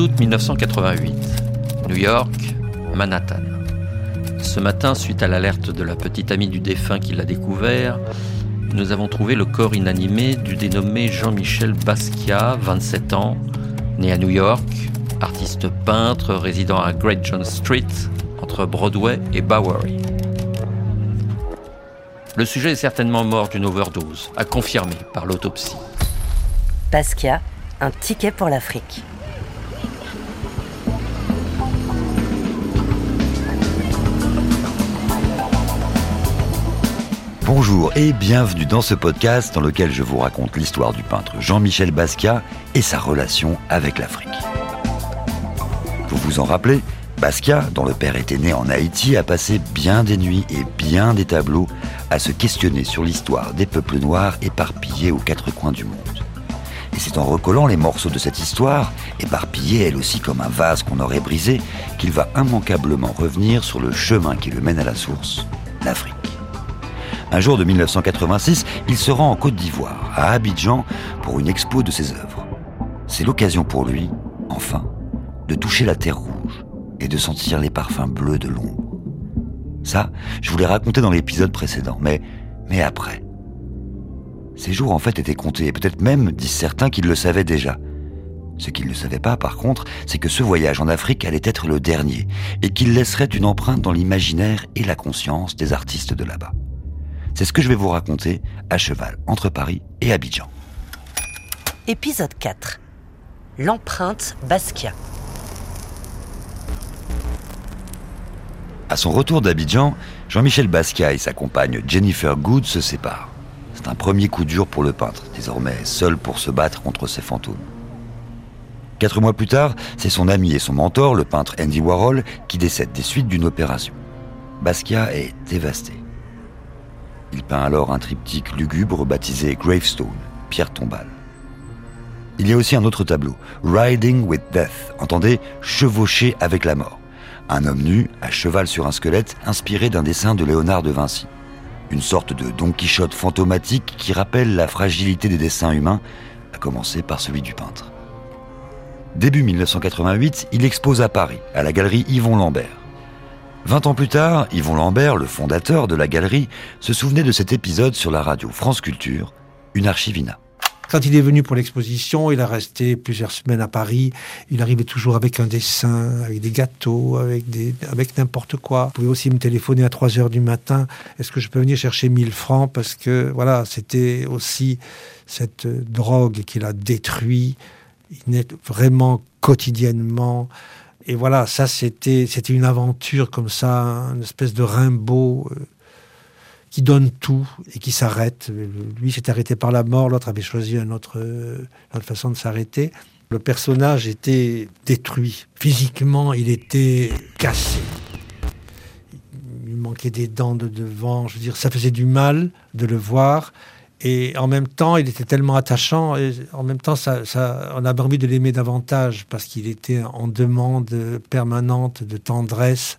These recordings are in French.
août 1988. New York, Manhattan. Ce matin, suite à l'alerte de la petite amie du défunt qui l'a découvert, nous avons trouvé le corps inanimé du dénommé Jean-Michel Basquiat, 27 ans, né à New York, artiste peintre résidant à Great John Street, entre Broadway et Bowery. Le sujet est certainement mort d'une overdose, à confirmer par l'autopsie. Basquiat, un ticket pour l'Afrique. Bonjour et bienvenue dans ce podcast dans lequel je vous raconte l'histoire du peintre Jean-Michel Basquiat et sa relation avec l'Afrique. Vous vous en rappelez Basquiat, dont le père était né en Haïti, a passé bien des nuits et bien des tableaux à se questionner sur l'histoire des peuples noirs éparpillés aux quatre coins du monde. Et c'est en recollant les morceaux de cette histoire, éparpillée elle aussi comme un vase qu'on aurait brisé, qu'il va immanquablement revenir sur le chemin qui le mène à la source, l'Afrique. Un jour de 1986, il se rend en Côte d'Ivoire, à Abidjan, pour une expo de ses œuvres. C'est l'occasion pour lui, enfin, de toucher la terre rouge et de sentir les parfums bleus de l'ombre. Ça, je vous l'ai raconté dans l'épisode précédent, mais, mais après. Ces jours en fait étaient comptés, et peut-être même, disent certains, qu'ils le savaient déjà. Ce qu'ils ne savaient pas, par contre, c'est que ce voyage en Afrique allait être le dernier, et qu'il laisserait une empreinte dans l'imaginaire et la conscience des artistes de là-bas. C'est ce que je vais vous raconter à cheval entre Paris et Abidjan. Épisode 4. L'empreinte Basquiat. À son retour d'Abidjan, Jean-Michel Basquiat et sa compagne Jennifer Good se séparent. C'est un premier coup dur pour le peintre, désormais seul pour se battre contre ses fantômes. Quatre mois plus tard, c'est son ami et son mentor, le peintre Andy Warhol, qui décède des suites d'une opération. Basquiat est dévasté. Il peint alors un triptyque lugubre baptisé Gravestone, pierre tombale. Il y a aussi un autre tableau, Riding with Death, entendez, chevaucher avec la mort. Un homme nu, à cheval sur un squelette, inspiré d'un dessin de Léonard de Vinci. Une sorte de Don Quichotte fantomatique qui rappelle la fragilité des dessins humains, à commencer par celui du peintre. Début 1988, il expose à Paris, à la galerie Yvon Lambert. Vingt ans plus tard, Yvon Lambert, le fondateur de la galerie, se souvenait de cet épisode sur la radio France Culture, une archivina. Quand il est venu pour l'exposition, il a resté plusieurs semaines à Paris. Il arrivait toujours avec un dessin, avec des gâteaux, avec, avec n'importe quoi. Vous pouvez aussi me téléphoner à 3 heures du matin. Est-ce que je peux venir chercher 1000 francs? Parce que voilà, c'était aussi cette drogue qu'il a détruit vraiment quotidiennement. Et voilà, ça c'était c'était une aventure comme ça, une espèce de Rimbaud euh, qui donne tout et qui s'arrête. Lui s'est arrêté par la mort, l'autre avait choisi une autre, une autre façon de s'arrêter. Le personnage était détruit. Physiquement, il était cassé. Il manquait des dents de devant. Je veux dire, ça faisait du mal de le voir. Et en même temps, il était tellement attachant, et en même temps, ça, on a envie de l'aimer davantage parce qu'il était en demande permanente de tendresse,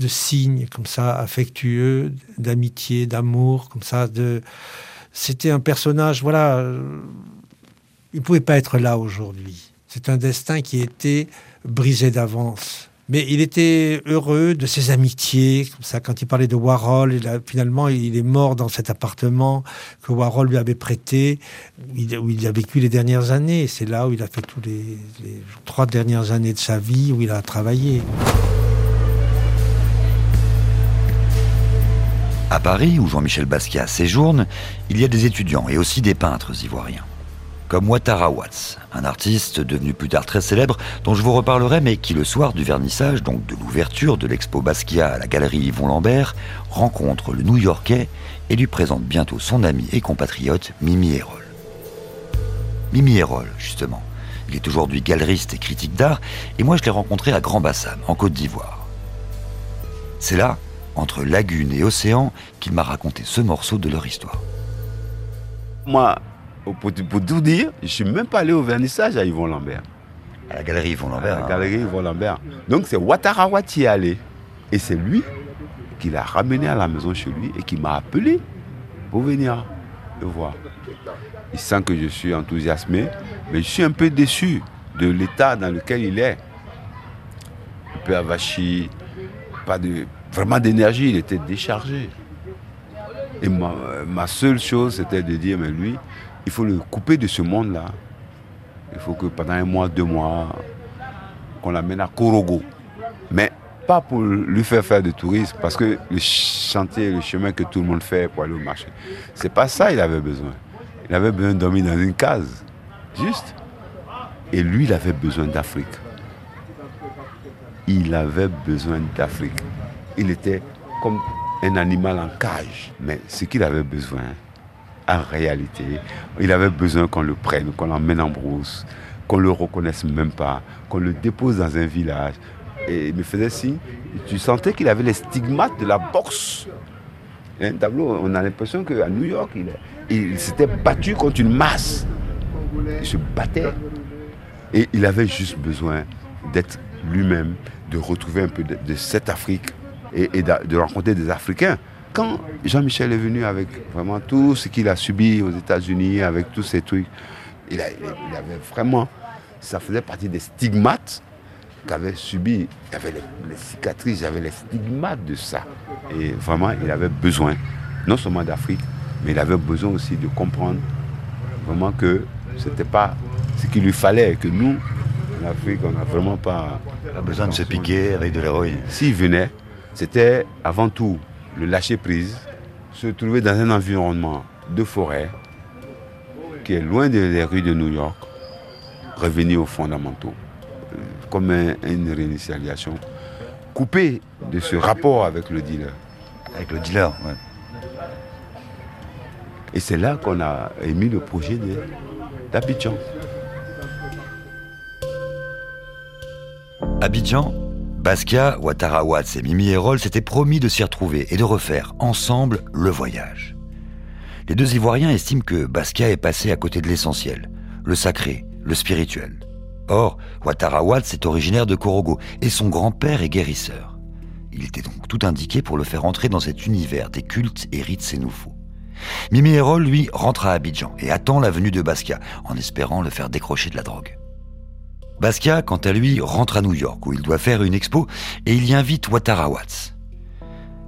de signes comme ça, affectueux, d'amitié, d'amour, comme ça. De... C'était un personnage, voilà, il ne pouvait pas être là aujourd'hui. C'est un destin qui était brisé d'avance. Mais il était heureux de ses amitiés, quand il parlait de Warhol, finalement, il est mort dans cet appartement que Warhol lui avait prêté, où il, a vécu les dernières années. C'est là où il a fait tous les trois dernières années de sa vie, où il a travaillé. À Paris, où Jean-Michel Basquiat séjourne, il y a des étudiants et aussi des peintres ivoiriens comme Ouattara Watts, un artiste devenu plus tard très célèbre dont je vous reparlerai mais qui le soir du vernissage, donc de l'ouverture de l'expo Basquiat à la galerie Yvon Lambert, rencontre le New-Yorkais et lui présente bientôt son ami et compatriote Mimi Hérol. Mimi Hérol, justement. Il est aujourd'hui galeriste et critique d'art et moi je l'ai rencontré à Grand Bassam, en Côte d'Ivoire. C'est là, entre lagune et océan, qu'il m'a raconté ce morceau de leur histoire. Moi, pour, pour, tout dire, je ne suis même pas allé au vernissage à Yvon Lambert. À la galerie Yvon Lambert. À la galerie hein. Yvon Lambert. Donc c'est Ouattara qui est allé. Et c'est lui qui l'a ramené à la maison chez lui et qui m'a appelé pour venir le voir. Il sent que je suis enthousiasmé, mais je suis un peu déçu de l'état dans lequel il est. Un peu avachi, pas de, vraiment d'énergie, il était déchargé. Et ma, seule chose, c'était de dire, mais lui, il faut le couper de ce monde-là. Il faut que pendant un mois, deux mois, qu'on l'amène à Korogo. Mais pas pour lui faire faire du tourisme, parce que le chantier, le chemin que tout le monde fait pour aller au marché, c'est pas ça il avait besoin. Il avait besoin de dormir dans une case, juste. Et lui, il avait besoin d'Afrique. Il avait besoin d'Afrique. Il était comme un animal en cage. Mais ce qu'il avait besoin, en réalité, il avait besoin qu'on le prenne, qu'on l'emmène en brousse, qu'on le reconnaisse même pas, qu'on le dépose dans un village. Et il me faisait signe. Tu sentais qu'il avait les stigmates de la boxe. Un tableau, on a l'impression qu'à New York, il, il s'était battu contre une masse. Il se battait. Et il avait juste besoin d'être lui-même, de retrouver un peu de, cette Afrique et, de, rencontrer des Africains. Quand Jean-Michel est venu avec vraiment tout ce qu'il a subi aux États-Unis, avec tous ces trucs, il, avait vraiment, ça faisait partie des stigmates qu'avait subi. Il y avait les, cicatrices, il y avait les stigmates de ça. Et vraiment, il avait besoin, non seulement d'Afrique, mais il avait besoin aussi de comprendre vraiment que ce n'était pas ce qu'il lui fallait, que nous, en Afrique, on n'a vraiment pas... Pas besoin de se piquer avec de l'héroïne. S'il venait, c'était avant tout le lâcher prise, se trouver dans un environnement de forêt qui est loin des rues de New York, revenir aux fondamentaux, euh, comme une réinitialisation, couper de ce rapport avec le dealer. Avec le dealer, oui. Et c'est là qu'on a émis le projet d'Abidjan. Abidjan, Basquiat, Ouattara Watts et Mimi Hérol s'étaient promis de s'y retrouver et de refaire ensemble le voyage. Les deux Ivoiriens estiment que Basquiat est passé à côté de l'essentiel, le sacré, le spirituel. Or, Ouattara Watts est originaire de Korogo et son grand-père est guérisseur. Il était donc tout indiqué pour le faire entrer dans cet univers des cultes et rites nouveaux. Mimi Hérol, lui, rentre à Abidjan et attend la venue de Basquiat en espérant le faire décrocher de la drogue. Basquiat, quant à lui, rentre à New York où il doit faire une expo et il y invite Ouattara Watts.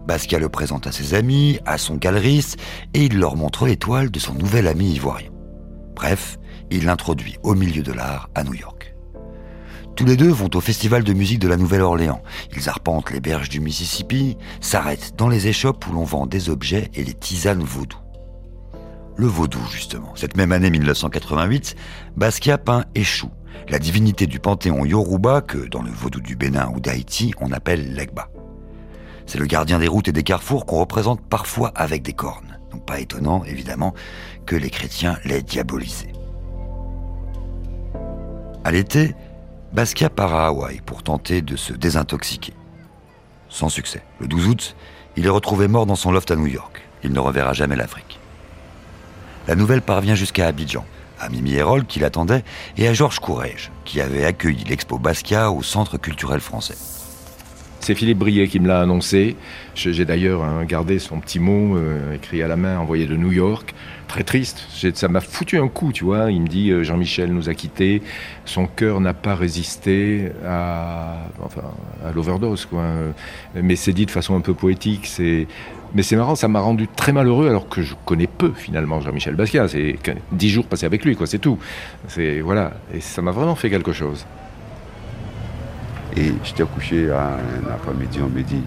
Basquiat le présente à ses amis, à son galeriste et il leur montre l'étoile de son nouvel ami ivoirien. Bref, il l'introduit au milieu de l'art à New York. Tous les deux vont au festival de musique de la Nouvelle-Orléans. Ils arpentent les berges du Mississippi, s'arrêtent dans les échoppes où l'on vend des objets et des tisanes vaudou. Le vaudou, justement. Cette même année 1988, Basquiat peint Échou, la divinité du panthéon Yoruba que, dans le vaudou du Bénin ou d'Haïti, on appelle l'Egba. C'est le gardien des routes et des carrefours qu'on représente parfois avec des cornes. Donc pas étonnant, évidemment, que les chrétiens l'aient diabolisé. À l'été, Basquiat part à Hawaï pour tenter de se désintoxiquer. Sans succès. Le 12 août, il est retrouvé mort dans son loft à New York. Il ne reverra jamais l'Afrique. La nouvelle parvient jusqu'à Abidjan, à Mimi Hérol qui l'attendait et à Georges Courrèges qui avait accueilli l'expo Basquiat au Centre culturel français. C'est Philippe Brier qui me l'a annoncé. J'ai d'ailleurs hein, gardé son petit mot euh, écrit à la main, envoyé de New York. Très triste. Ça m'a foutu un coup, tu vois. Il me dit euh, Jean-Michel nous a quittés. Son cœur n'a pas résisté à, à l'overdose, quoi. Mais c'est dit de façon un peu poétique. C'est mais c'est marrant, ça m'a rendu très malheureux alors que je connais peu finalement Jean-Michel Basquiat. C'est dix jours passés avec lui, quoi, c'est tout. C'est voilà, et ça m'a vraiment fait quelque chose. Et j'étais couché un après-midi, on me dit,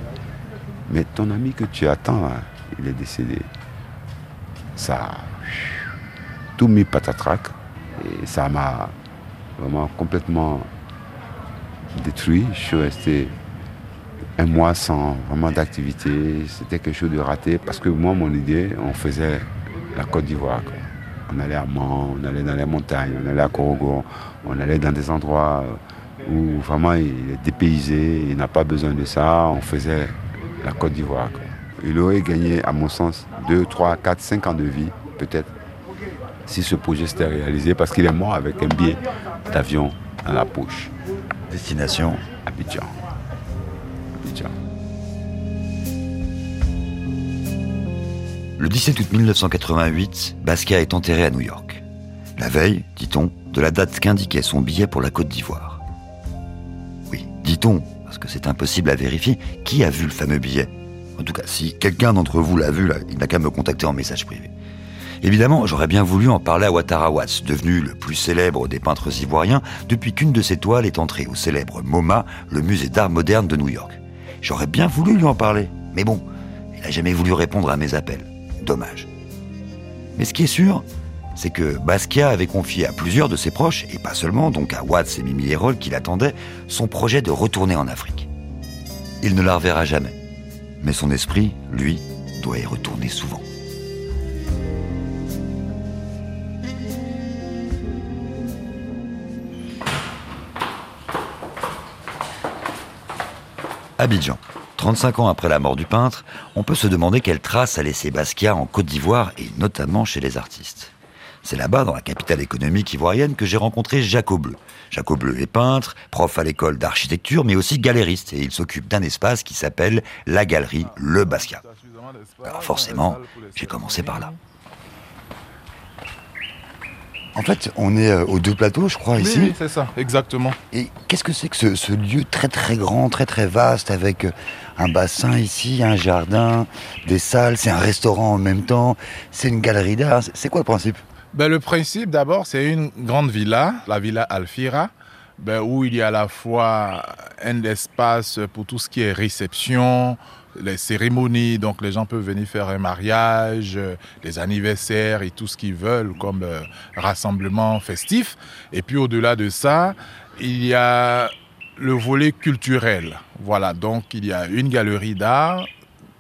mais ton ami que tu attends, il est décédé. Ça tout mis patatrac et ça m'a vraiment complètement détruit. Je suis resté un mois sans vraiment d'activité. C'était quelque chose de raté parce que moi, mon idée, on faisait la Côte d'Ivoire. On allait à Mans, on allait dans les montagnes, on allait à Korogo, on allait dans des endroits où vraiment il est dépaysé, il n'a pas besoin de ça. On faisait la Côte d'Ivoire. Il aurait gagné, à mon sens, 2, 3, 4, 5 ans de vie, peut-être, si ce projet s'était réalisé, parce qu'il est mort avec un billet d'avion dans la poche. Destination Abidjan. Le 17 août 1988, Basquiat est enterré à New York. La veille, dit-on, de la date qu'indiquait son billet pour la Côte d'Ivoire. Oui, dit-on, parce que c'est impossible à vérifier, qui a vu le fameux billet En tout cas, si quelqu'un d'entre vous l'a vu, il n'a qu'à me contacter en message privé. Évidemment, j'aurais bien voulu en parler à Ouattara Watts, devenu le plus célèbre des peintres ivoiriens depuis qu'une de ses toiles est entrée au célèbre MoMA, le musée d'art moderne de New York. J'aurais bien voulu lui en parler, mais bon, il n'a jamais voulu répondre à mes appels. Dommage. Mais ce qui est sûr, c'est que Basquiat avait confié à plusieurs de ses proches, et pas seulement, donc à Watts et Mimi Hérol qui l'attendaient, son projet de retourner en Afrique. Il ne la reverra jamais. Mais son esprit, lui, doit y retourner souvent. Abidjan. 35 ans après la mort du peintre, on peut se demander quelle trace a laissé Basquiat en Côte d'Ivoire et notamment chez les artistes. C'est là-bas, dans la capitale économique ivoirienne, que j'ai rencontré Jaco Bleu. Jaco Bleu est peintre, prof à l'école d'architecture, mais aussi galériste, et il s'occupe d'un espace qui s'appelle la galerie Le Basquiat. Alors forcément, j'ai commencé par là. En fait, on est euh, aux deux plateaux, je crois, ici. Oui, c'est ça, exactement. Et qu'est-ce que c'est que ce, ce, lieu très très grand, très très vaste, avec euh, un bassin ici, un jardin, des salles, c'est un restaurant en même temps, c'est une galerie d'art. C'est quoi le principe? Ben, Le principe, d'abord, c'est une grande villa, la villa Alfira, ben, où il y a à la fois un espace pour tout ce qui est réception, les cérémonies, donc les gens peuvent venir faire un mariage, les anniversaires et tout ce qu'ils veulent comme euh, rassemblement festif. Et puis au-delà de ça, il y a le volet culturel. Voilà, donc il y a une galerie d'art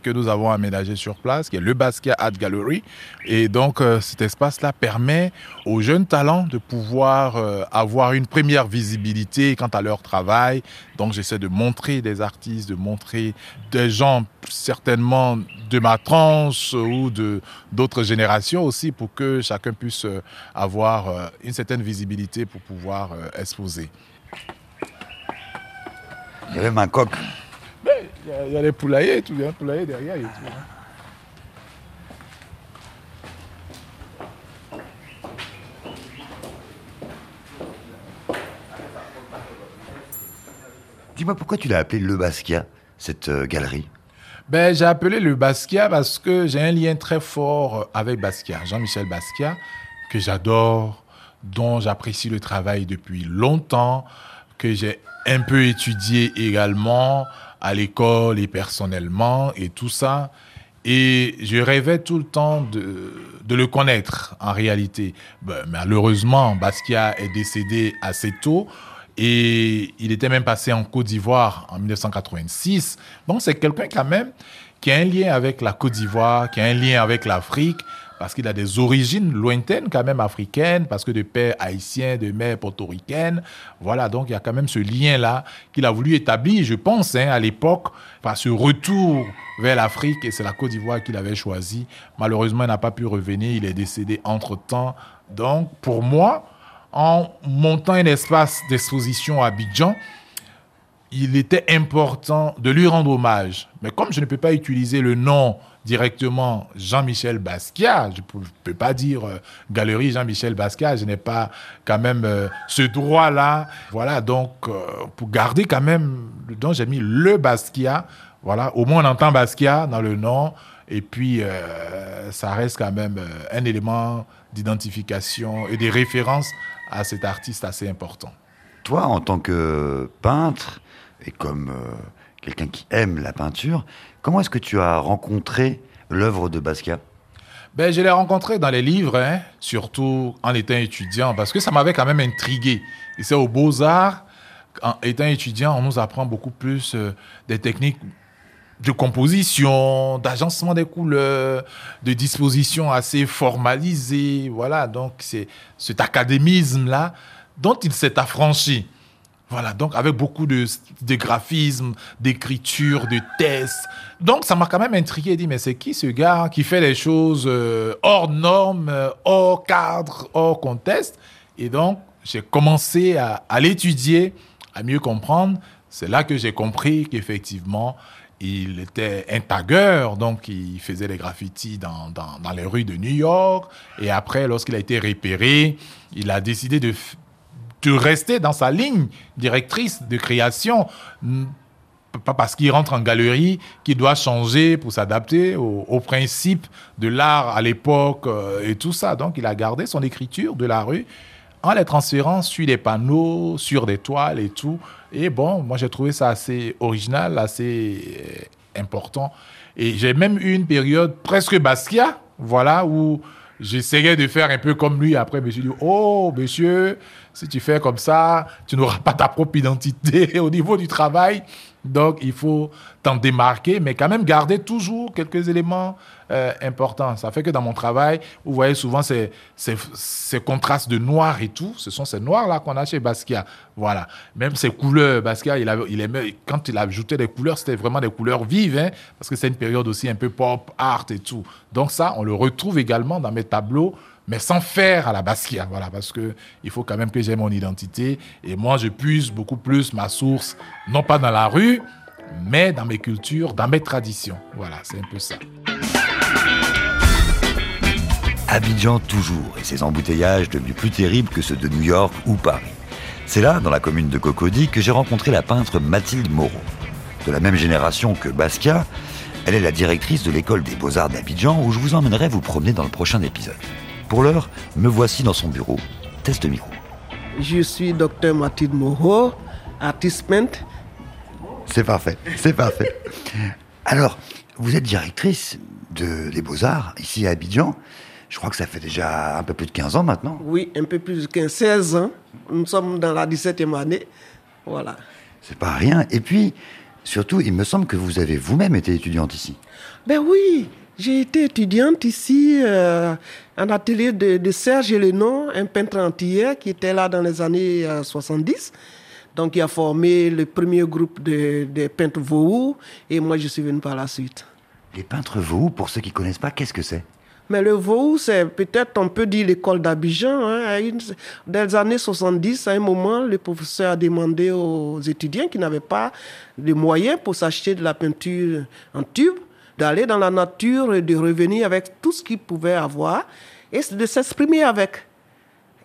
que nous avons aménagé sur place, qui est le Basquiat Art Gallery. Et donc, euh, cet espace-là permet aux jeunes talents de pouvoir euh, avoir une première visibilité quant à leur travail. Donc, j'essaie de montrer des artistes, de montrer des gens certainement de ma tranche ou de d'autres générations aussi pour que chacun puisse euh, avoir une certaine visibilité pour pouvoir exposer. Il y a même un coq. Il y, a, il y a les poulaillers, tout, il y a un poulailler derrière. Et tout, hein. Dis-moi pourquoi tu l'as appelé Le Basquiat, cette euh, galerie? Ben, j'ai appelé le Basquiat parce que j'ai un lien très fort avec Basquiat, Jean-Michel Basquiat, que j'adore, dont j'apprécie le travail depuis longtemps, que j'ai un peu étudié également à l'école et personnellement et tout ça. Et je rêvais tout le temps de, le connaître en réalité. Ben, malheureusement, Basquiat est décédé assez tôt. Et il était même passé en Côte d'Ivoire en 1986. Donc c'est quelqu'un quand même qui a un lien avec la Côte d'Ivoire, qui a un lien avec l'Afrique, parce qu'il a des origines lointaines quand même africaines, parce que de père haïtien, de mère portoricaine. Voilà, donc il y a quand même ce lien-là qu'il a voulu établir, je pense, hein, à l'époque, par ce retour vers l'Afrique, et c'est la Côte d'Ivoire qu'il avait choisi. Malheureusement, il n'a pas pu revenir, il est décédé entre-temps. Donc, pour moi, en montant un espace d'exposition à Abidjan, il était important de lui rendre hommage. Mais comme je ne peux pas utiliser le nom directement Jean-Michel Basquiat, je ne peux pas dire euh, Galerie Jean-Michel Basquiat, je n'ai pas quand même euh, ce droit-là. Voilà, donc euh, pour garder quand même nom, j'ai mis le Basquiat. Voilà, au moins on entend Basquiat dans le nom. Et puis, ça reste quand même un élément d'identification et des références à cet artiste assez important. Toi, en tant que peintre, et comme quelqu'un qui aime la peinture, comment est-ce que tu as rencontré l'œuvre de Basquiat? Ben, je l'ai rencontré dans les livres, hein, surtout en étant étudiant, parce que ça m'avait quand même intrigué. Et c'est aux Beaux-Arts, en étant étudiant, on nous apprend beaucoup plus euh, des techniques de composition, d'agencement des couleurs, de disposition assez formalisée. Voilà, donc c'est cet académisme-là dont il s'est affranchi. Voilà, donc avec beaucoup de, de graphisme, d'écriture, de tests. Donc ça m'a quand même intrigué dit, mais c'est qui ce gars qui fait les choses euh, hors normes, euh, hors cadre, hors contexte? Et donc j'ai commencé à, l'étudier, à mieux comprendre. C'est là que j'ai compris qu'effectivement, il était un tagueur, donc il faisait des graffitis dans, dans, les rues de New York. Et après, lorsqu'il a été repéré, il a décidé de de rester dans sa ligne directrice de création pas parce qu'il rentre en galerie qu'il doit changer pour s'adapter aux, principes de l'art à l'époque euh, et tout ça. Donc il a gardé son écriture de la rue en les transférant sur des panneaux, sur des toiles et tout. Et bon, moi j'ai trouvé ça assez original, assez euh, important. Et j'ai même eu une période presque Basquiat, voilà, où j'essayais de faire un peu comme lui. Après, je me suis dit, oh, monsieur, si tu fais comme ça, tu n'auras pas ta propre identité au niveau du travail. Donc, il faut t'en démarquer, mais quand même garder toujours quelques éléments euh, importants. Ça fait que dans mon travail, vous voyez souvent ces, ces, contrastes de noir et tout. Ce sont ces noirs-là qu'on a chez Basquiat. Voilà. Même ces couleurs, Basquiat, il, il aimait, quand il ajoutait des couleurs, c'était vraiment des couleurs vives, hein, parce que c'est une période aussi un peu pop, art et tout. Donc ça, on le retrouve également dans mes tableaux mais sans faire à la Basquiat, voilà, parce que il faut quand même que j'ai mon identité. Et moi, je puise beaucoup plus ma source, non pas dans la rue, mais dans mes cultures, dans mes traditions. Voilà, c'est un peu ça. Abidjan toujours, et ses embouteillages devenus plus terribles que ceux de New York ou Paris. C'est là, dans la commune de Cocody, que j'ai rencontré la peintre Mathilde Moreau. De la même génération que Basquiat, elle est la directrice de l'école des beaux-arts d'Abidjan où je vous emmènerai vous promener dans le prochain épisode. Pour l'heure, me voici dans son bureau. Test micro. Je suis docteur Mathilde Moreau, artiste peintre. C'est parfait, c'est parfait. Alors, vous êtes directrice de, des Beaux-Arts ici à Abidjan. Je crois que ça fait déjà un peu plus de 15 ans maintenant. Oui, un peu plus de 15, 16 ans. Nous sommes dans la 17e année. Voilà. C'est pas rien. Et puis, surtout, il me semble que vous avez vous-même été étudiante ici. Ben oui, j'ai été étudiante ici, euh, en atelier de, Serge Lénon, un peintre antillais qui était là dans les années 70. Euh, Donc, il a formé le premier groupe de, peintres Vaux, et moi, je suis venu par la suite. Les peintres Vaux, pour ceux qui ne connaissent pas, qu'est-ce que c'est? Mais le Vaux, c'est peut-être, on peut dire, l'école d'Abidjan. Hein. Dans les années 70, à un moment, le professeur a demandé aux étudiants qui n'avaient pas de moyens pour s'acheter de la peinture en tube d'aller dans la nature et de revenir avec tout ce qu'ils pouvaient avoir et de s'exprimer avec.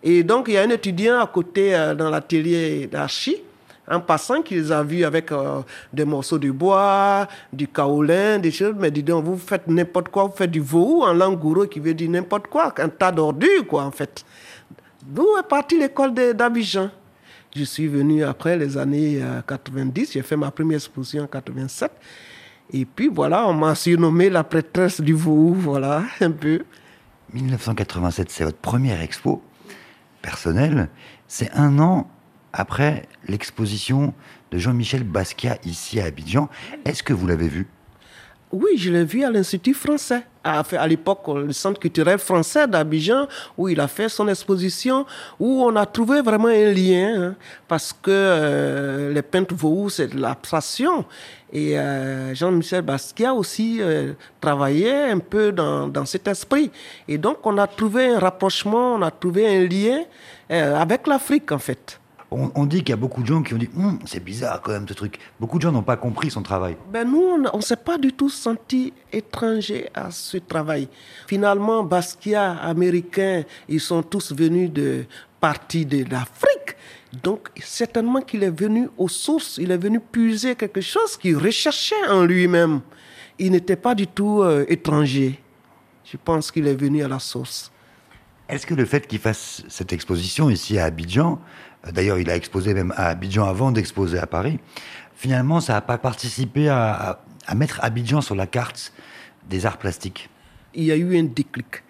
Et donc, il y a un étudiant à côté euh, dans l'atelier d'archi, en passant, qui les a vus avec euh, des morceaux de bois, du kaolin, des choses. Mais dis donc, vous faites n'importe quoi, vous faites du veau en langue gourou qui veut dire n'importe quoi, un tas d'ordures, quoi, en fait. D'où est partie l'école d'Abidjan. Je suis venu après les années 90, euh, j'ai fait ma première exposition en 87. Et puis voilà, on m'a surnommé la prêtresse du Vau, voilà, un peu. 1987, c'est votre première expo personnelle. C'est un an après l'exposition de Jean-Michel Basquiat ici à Abidjan. Est-ce que vous l'avez vu? Oui, je l'ai vu à l'Institut français, à, à l'époque, le Centre culturel français d'Abidjan, où il a fait son exposition, où on a trouvé vraiment un lien, hein, parce que euh, les peintres vaudou, c'est de l'abstraction. Et euh, Jean-Michel Basquiat aussi euh, travaillait un peu dans, dans, cet esprit. Et donc, on a trouvé un rapprochement, on a trouvé un lien avec l'Afrique, en fait on, dit qu'il y a beaucoup de gens qui ont dit hum, c'est bizarre quand même ce truc. Beaucoup de gens n'ont pas compris son travail. Ben nous, on ne s'est pas du tout senti étranger à ce travail. Finalement, Basquiat, américain, ils sont tous venus de partie de l'Afrique. Donc, certainement qu'il est venu aux sources, il est venu puiser quelque chose qu'il recherchait en lui-même. Il n'était pas du tout euh, étranger. Je pense qu'il est venu à la source. Est-ce que le fait qu'il fasse cette exposition ici à Abidjan, D'ailleurs, il a exposé même à Abidjan avant d'exposer à Paris. Finalement, ça n'a pas participé à, mettre Abidjan sur la carte des arts plastiques. Il y a eu un déclic,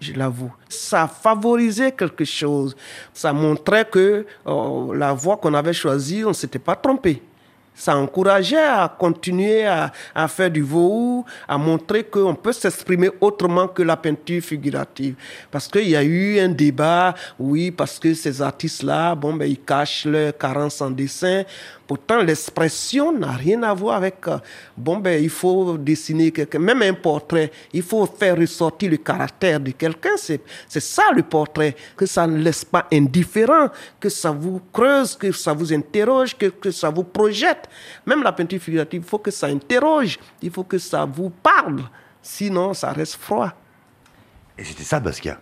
je l'avoue. Ça favorisait quelque chose. Ça montrait que oh, la voie qu'on avait choisie, on ne s'était pas trompé ça encourageait à continuer à, faire du veau, à montrer qu'on peut s'exprimer autrement que la peinture figurative. Parce qu'il y a eu un débat, oui, parce que ces artistes-là, bon, ben, ils cachent leur carence en dessin. Pourtant, l'expression n'a rien à voir avec, euh, bon, ben, il faut dessiner quelqu'un, même un portrait, il faut faire ressortir le caractère de quelqu'un. C'est, c'est ça le portrait, que ça ne laisse pas indifférent, que ça vous creuse, que ça vous interroge, que, que ça vous projette. Même la peinture figurative, il faut que ça interroge, il faut que ça vous parle. Sinon, ça reste froid. Et c'était ça, Basquiat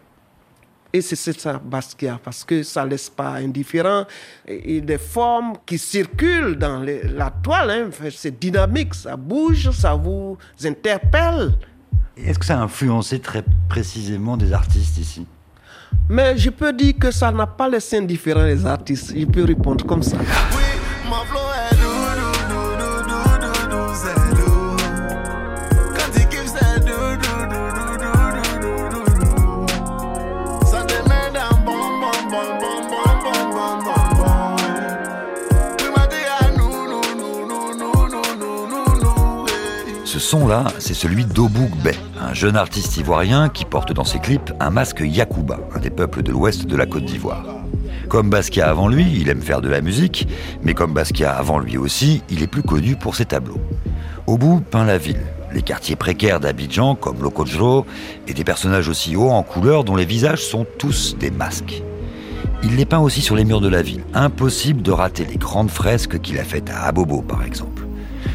Et c'est ça, Basquiat, parce que ça laisse pas indifférent. Et, et des formes qui circulent dans les- la toile, hein, c'est dynamique, ça bouge, ça vous interpelle. Est-ce que ça a influencé très précisément des artistes ici? Mais je peux dire que ça n'a pas laissé indifférent les artistes. Je peux répondre comme ça. Mon Ce son-là, c'est celui d'Obouk Bey, un jeune artiste ivoirien qui porte dans ses clips un masque Yakuba, un des peuples de l'ouest de la Côte d'Ivoire. Comme Basquiat avant lui, il aime faire de la musique, mais comme Basquiat avant lui aussi, il est plus connu pour ses tableaux. Obou peint la ville, les quartiers précaires d'Abidjan comme Lokojro, et des personnages aussi hauts en couleur dont les visages sont tous des masques. Il les peint aussi sur les murs de la ville. Impossible de rater les grandes fresques qu'il a faites à Abobo, par exemple.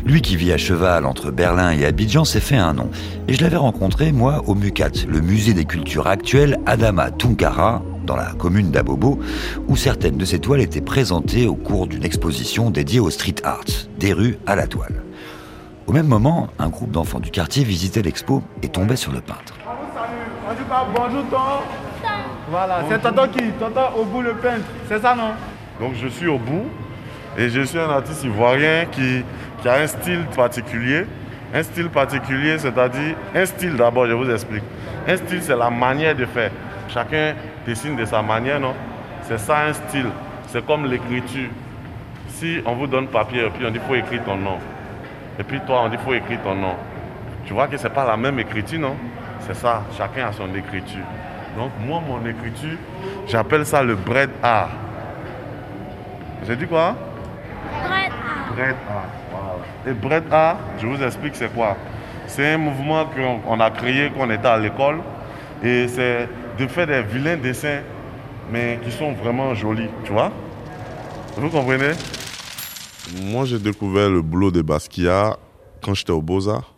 Lui qui vit à cheval entre Berlin et Abidjan s'est fait un nom. Et je l'avais rencontré, moi, au MUCAT, le musée des cultures actuelles Adama Tunkara, dans la commune d'Abobo, où certaines de ses toiles étaient présentées au cours d'une exposition dédiée au street art, des rues à la toile. Au même moment, un groupe d'enfants du quartier visitait l'expo et tombait sur le peintre. On dit pas bonjour. Voilà, c'est tonton qui Tonton au bout le peintre. C'est ça non? Donc je suis au bout et je suis un artiste ivoirien qui, qui a un style particulier. Un style particulier, c'est-à-dire un style d'abord, je vous explique. Un style, c'est la manière de faire. Chacun dessine de sa manière, non? C'est ça un style. C'est comme l'écriture. Si on vous donne papier et puis on dit faut écrire ton nom. Et puis toi, on dit faut écrire ton nom. Tu vois que c'est pas la même écriture, non? C'est ça, chacun a son écriture. Donc moi, mon écriture, j'appelle ça le bread art. J'ai dit quoi? Bread art. Voilà. Et bread art, je vous explique c'est quoi. C'est un mouvement qu'on on a créé quand on était à l'école. Et c'est de faire des vilains dessins, mais qui sont vraiment jolis, tu vois Vous comprenez? Moi, j'ai découvert le boulot de Basquiat quand j'étais au Beaux-Arts.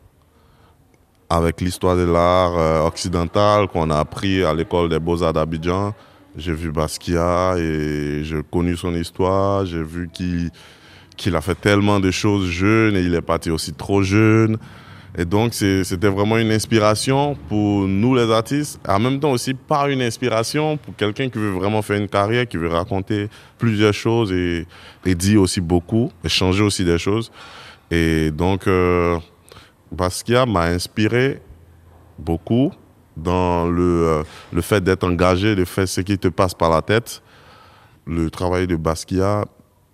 Avec l'histoire de l'art euh, occidental qu'on a appris à l'école des Beaux-Arts d'Abidjan. J'ai vu Basquiat et j'ai connu son histoire. J'ai vu qu'il qu'il a fait tellement de choses jeune et il est parti aussi trop jeune. Et donc, c'était vraiment une inspiration pour nous, les artistes. En même temps aussi, par une inspiration pour quelqu'un qui veut vraiment faire une carrière, qui veut raconter plusieurs choses et, et dire aussi beaucoup, et changer aussi des choses. Et donc, euh, Basquiat m'a inspiré beaucoup dans le, euh, le fait d'être engagé, de faire ce qui te passe par la tête. Le travail de Basquiat,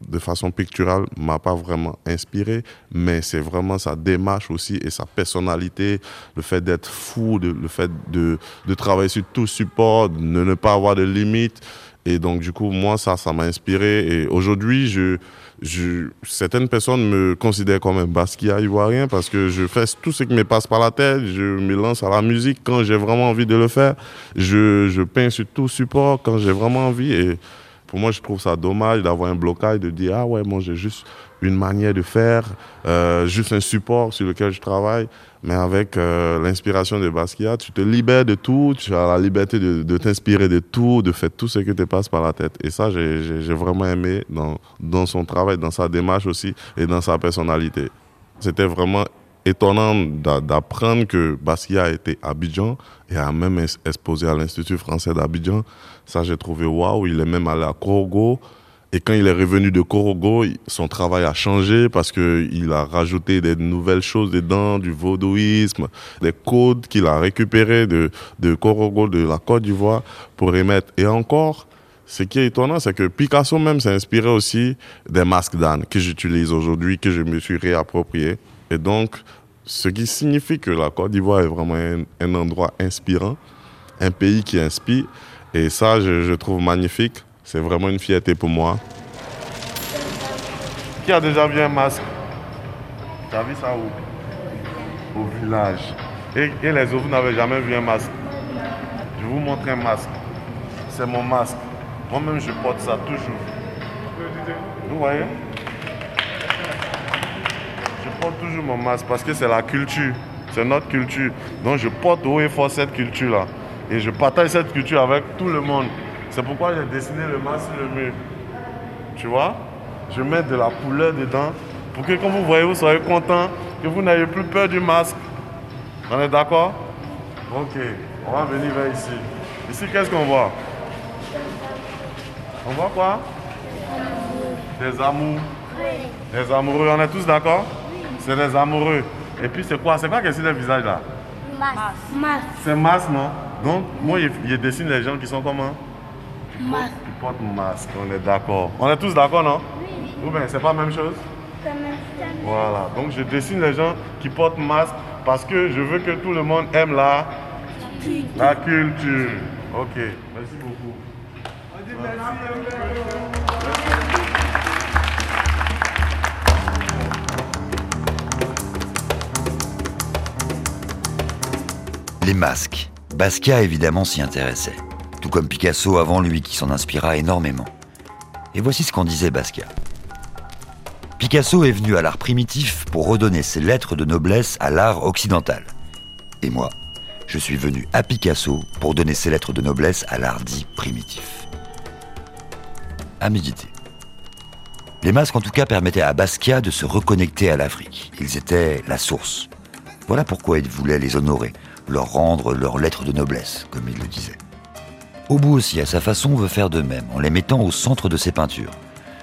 de façon picturale, m'a pas vraiment inspiré, mais c'est vraiment sa démarche aussi et sa personnalité, le fait d'être fou, de- le fait de, de travailler sur tout support, de ne pas avoir de limites. Et donc, du coup, moi, ça, ça m'a inspiré. Et aujourd'hui, je, je, certaines personnes me considèrent comme un Basquiat ivoirien parce que je fais tout ce qui me passe par la tête. Je me lance à la musique quand j'ai vraiment envie de le faire. Je, je peins sur tout support quand j'ai vraiment envie. Et pour moi, je trouve ça dommage d'avoir un blocage, de dire, ah ouais, moi, j'ai juste une manière de faire, euh, juste un support sur lequel je travaille. Mais avec euh, l'inspiration de Basquiat, tu te libères de tout, tu as la liberté de, t'inspirer de tout, de faire tout ce que te passe par la tête. Et ça, j'ai vraiment aimé dans, dans son travail, dans sa démarche aussi et dans sa personnalité. C'était vraiment étonnant d'a- d'apprendre que Basquiat était à Abidjan et a même exposé à l'Institut français d'Abidjan. Ça, j'ai trouvé waouh. Il est même allé à Korogo. Et quand il est revenu de Korogo, il- son travail a changé parce qu'il a rajouté des nouvelles choses dedans, du vaudouisme, des codes qu'il a récupérés de, de Korogo, de la Côte d'Ivoire, pour émettre. Et encore, ce qui est étonnant, c'est que Picasso même s'est inspiré aussi des masques d'âne que j'utilise aujourd'hui, que je me suis réapproprié. Et donc, ce qui signifie que la Côte d'Ivoire est vraiment un, endroit inspirant, un pays qui inspire. Et ça, je, trouve magnifique. C'est vraiment une fierté pour moi. Qui a déjà vu un masque? Tu as vu ça où Au village. Et, et les autres, vous n'avez jamais vu un masque? Je vous montre un masque. C'est mon masque. Moi-même, je porte ça toujours. Vous voyez? Porte toujours mon masque parce que c'est la culture. C'est notre culture. Donc, je porte haut et fort cette culture-là. Et je partage cette culture avec tout le monde. C'est pourquoi j'ai dessiné le masque sur le mur. Tu vois? Je mets de la couleur dedans pour que quand vous voyez, vous soyez content, que vous n'ayez plus peur du masque. On est d'accord? Ok, on va venir vers ici. Ici, qu'est-ce qu'on voit? On voit quoi? Des amours. Des amoureux, on est tous d'accord? C'est des amoureux. Et puis c'est quoi? C'est quoi qui est sur le visage là Masque. C'est masque, non? Donc, moi, je, je dessine les gens qui sont comment? Masque. Qui portent masque, on est d'accord. On est tous d'accord, non? Ou bien, c'est pas la même chose? Voilà, donc je dessine les gens qui portent masque parce que je veux que tout le monde aime la, la culture. Ok, merci beaucoup. Les masques. Basquiat évidemment s'y intéressait, tout comme Picasso avant lui qui s'en inspira énormément. Et voici ce qu'en disait Basquiat. Picasso est venu à l'art primitif pour redonner ses lettres de noblesse à l'art occidental. Et moi, je suis venu à Picasso pour donner ses lettres de noblesse à l'art dit primitif. À méditer. Les masques en tout cas permettaient à Basquiat de se reconnecter à l'Afrique. Ils étaient la source. Voilà pourquoi il voulait les honorer, leur rendre leurs lettres de noblesse, comme il le disait. Obu aussi, à sa façon, veut faire de même, en les mettant au centre de ses peintures.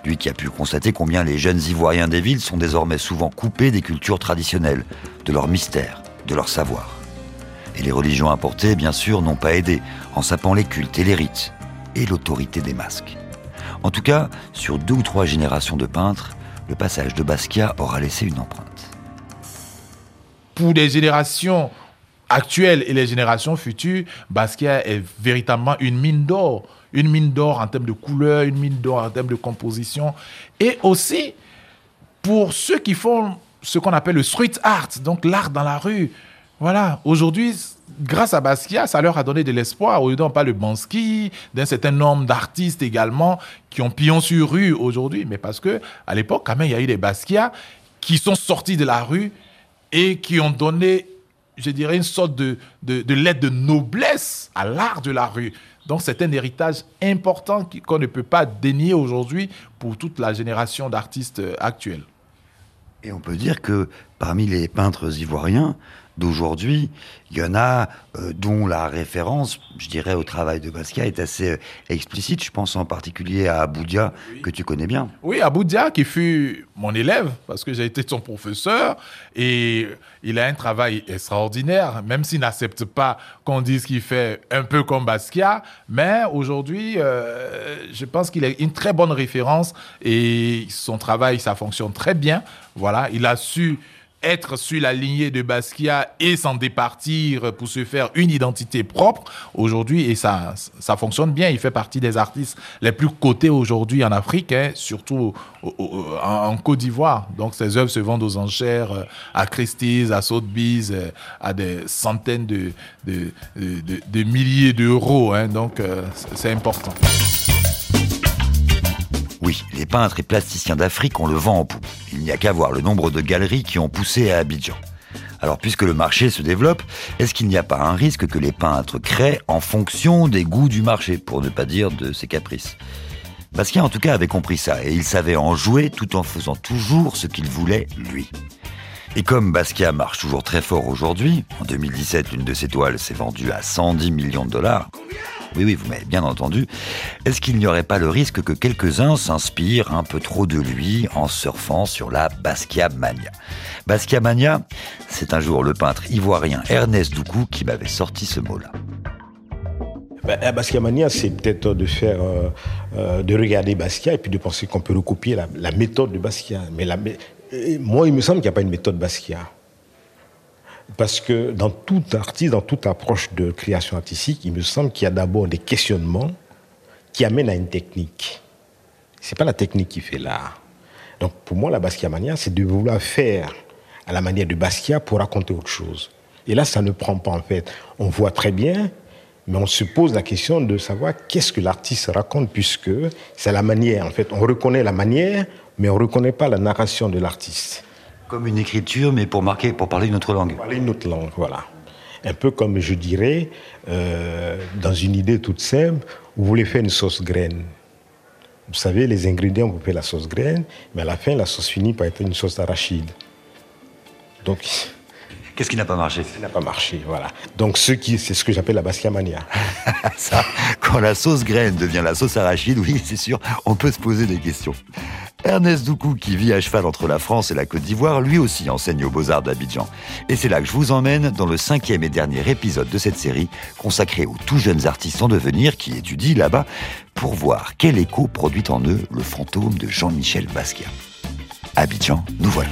Lui qui a pu constater combien les jeunes Ivoiriens des villes sont désormais souvent coupés des cultures traditionnelles, de leur mystère, de leur savoir. Et les religions importées, bien sûr, n'ont pas aidé, en sapant les cultes et les rites, et l'autorité des masques. En tout cas, sur deux ou trois générations de peintres, le passage de Basquiat aura laissé une empreinte. Pour les générations actuelles et les générations futures, Basquiat est véritablement une mine d'or. Une mine d'or en termes de couleur, une mine d'or en termes de composition. Et aussi, pour ceux qui font ce qu'on appelle le street art, donc l'art dans la rue. Voilà, aujourd'hui, grâce à Basquiat, ça leur a donné de l'espoir. Aujourd'hui, on parle de Bansky, d'un certain nombre d'artistes également qui ont pillon sur rue aujourd'hui. Mais parce que à l'époque, quand même, il y a eu des Basquiat qui sont sortis de la rue et qui ont donné, je dirais, une sorte de, de, lettre de noblesse à l'art de la rue. Donc c'est un héritage important qu'on ne peut pas dénier aujourd'hui pour toute la génération d'artistes euh, actuels. Et on peut dire que parmi les peintres ivoiriens d'aujourd'hui, il y en a euh, dont la référence, je dirais, au travail de Basquiat est assez euh, explicite. Je pense en particulier à Aboudia, que tu connais bien. Oui, Aboudia, qui fut mon élève, parce que j'ai été son professeur, et il a un travail extraordinaire, même s'il n'accepte pas qu'on dise qu'il fait un peu comme Basquiat, mais aujourd'hui, euh, je pense qu'il est une très bonne référence, et son travail, ça fonctionne très bien. Voilà, il a su être sur la lignée de Basquiat et s'en départir pour se faire une identité propre aujourd'hui et ça, ça fonctionne bien. Il fait partie des artistes les plus cotés aujourd'hui en Afrique, hein, surtout en, Côte d'Ivoire. Donc ses œuvres se vendent aux enchères euh, à Christie's, à Sotheby's, euh, à des centaines de, de, de- milliers d'euros. hein. donc euh, c'est important. Oui, les peintres et plasticiens d'Afrique ont le vent en poupe. Il n'y a qu'à voir le nombre de galeries qui ont poussé à Abidjan. Alors puisque le marché se développe, est-ce qu'il n'y a pas un risque que les peintres créent en fonction des goûts du marché, pour ne pas dire de ses caprices? Basquiat en tout cas avait compris ça, et il savait en jouer tout en faisant toujours ce qu'il voulait lui. Et comme Basquiat marche toujours très fort aujourd'hui, en 2017 l'une de ses toiles s'est vendue à 110 millions de dollars, oui, oui, vous m'avez bien entendu. Est-ce qu'il n'y aurait pas le risque que quelques-uns s'inspirent un peu trop de lui en surfant sur la Basquiat Mania? Basquiat Mania, c'est un jour le peintre ivoirien Ernest Doukou qui m'avait sorti ce mot-là. Ben, la Basquiat Mania, c'est peut-être de faire, euh, euh, de regarder Basquiat et puis de penser qu'on peut recopier la, méthode de Basquiat. Mais moi, il me semble qu'il n'y a pas une méthode Basquiat. Parce que dans tout artiste, dans toute approche de création artistique, il me semble qu'il y a d'abord des questionnements qui amènent à une technique. C'est pas la technique qui fait l'art. Donc pour moi, la Basquiat Mania, c'est de vouloir faire à la manière de Basquiat pour raconter autre chose. Et là, ça ne prend pas en fait. On voit très bien, mais on se pose la question de savoir qu'est-ce que l'artiste raconte, puisque c'est la manière. En fait, on reconnaît la manière, mais on ne reconnaît pas la narration de l'artiste. Comme une écriture, mais pour marquer, pour parler une autre langue. Parler une autre langue, voilà. Un peu comme je dirais, euh, dans une idée toute simple, vous voulez faire une sauce graine. Vous savez, les ingrédients, vous faites la sauce graine, mais à la fin, la sauce finit par être une sauce d'arachide. Donc, Qu'est-ce qui n'a pas marché? ça n'a pas marché, voilà. Donc, ce qui, c'est ce que j'appelle la Basquiat mania. Ça, quand la sauce graine devient la sauce arachide, oui, c'est sûr, on peut se poser des questions. Ernest Doucou, qui vit à cheval entre la France et la Côte d'Ivoire, lui aussi enseigne aux Beaux-Arts d'Abidjan. Et c'est là que je vous emmène dans le cinquième et dernier épisode de cette série consacrée aux tout jeunes artistes en devenir qui étudient là-bas pour voir quel écho produit en eux le fantôme de Jean-Michel Basquiat. Abidjan, nous voilà.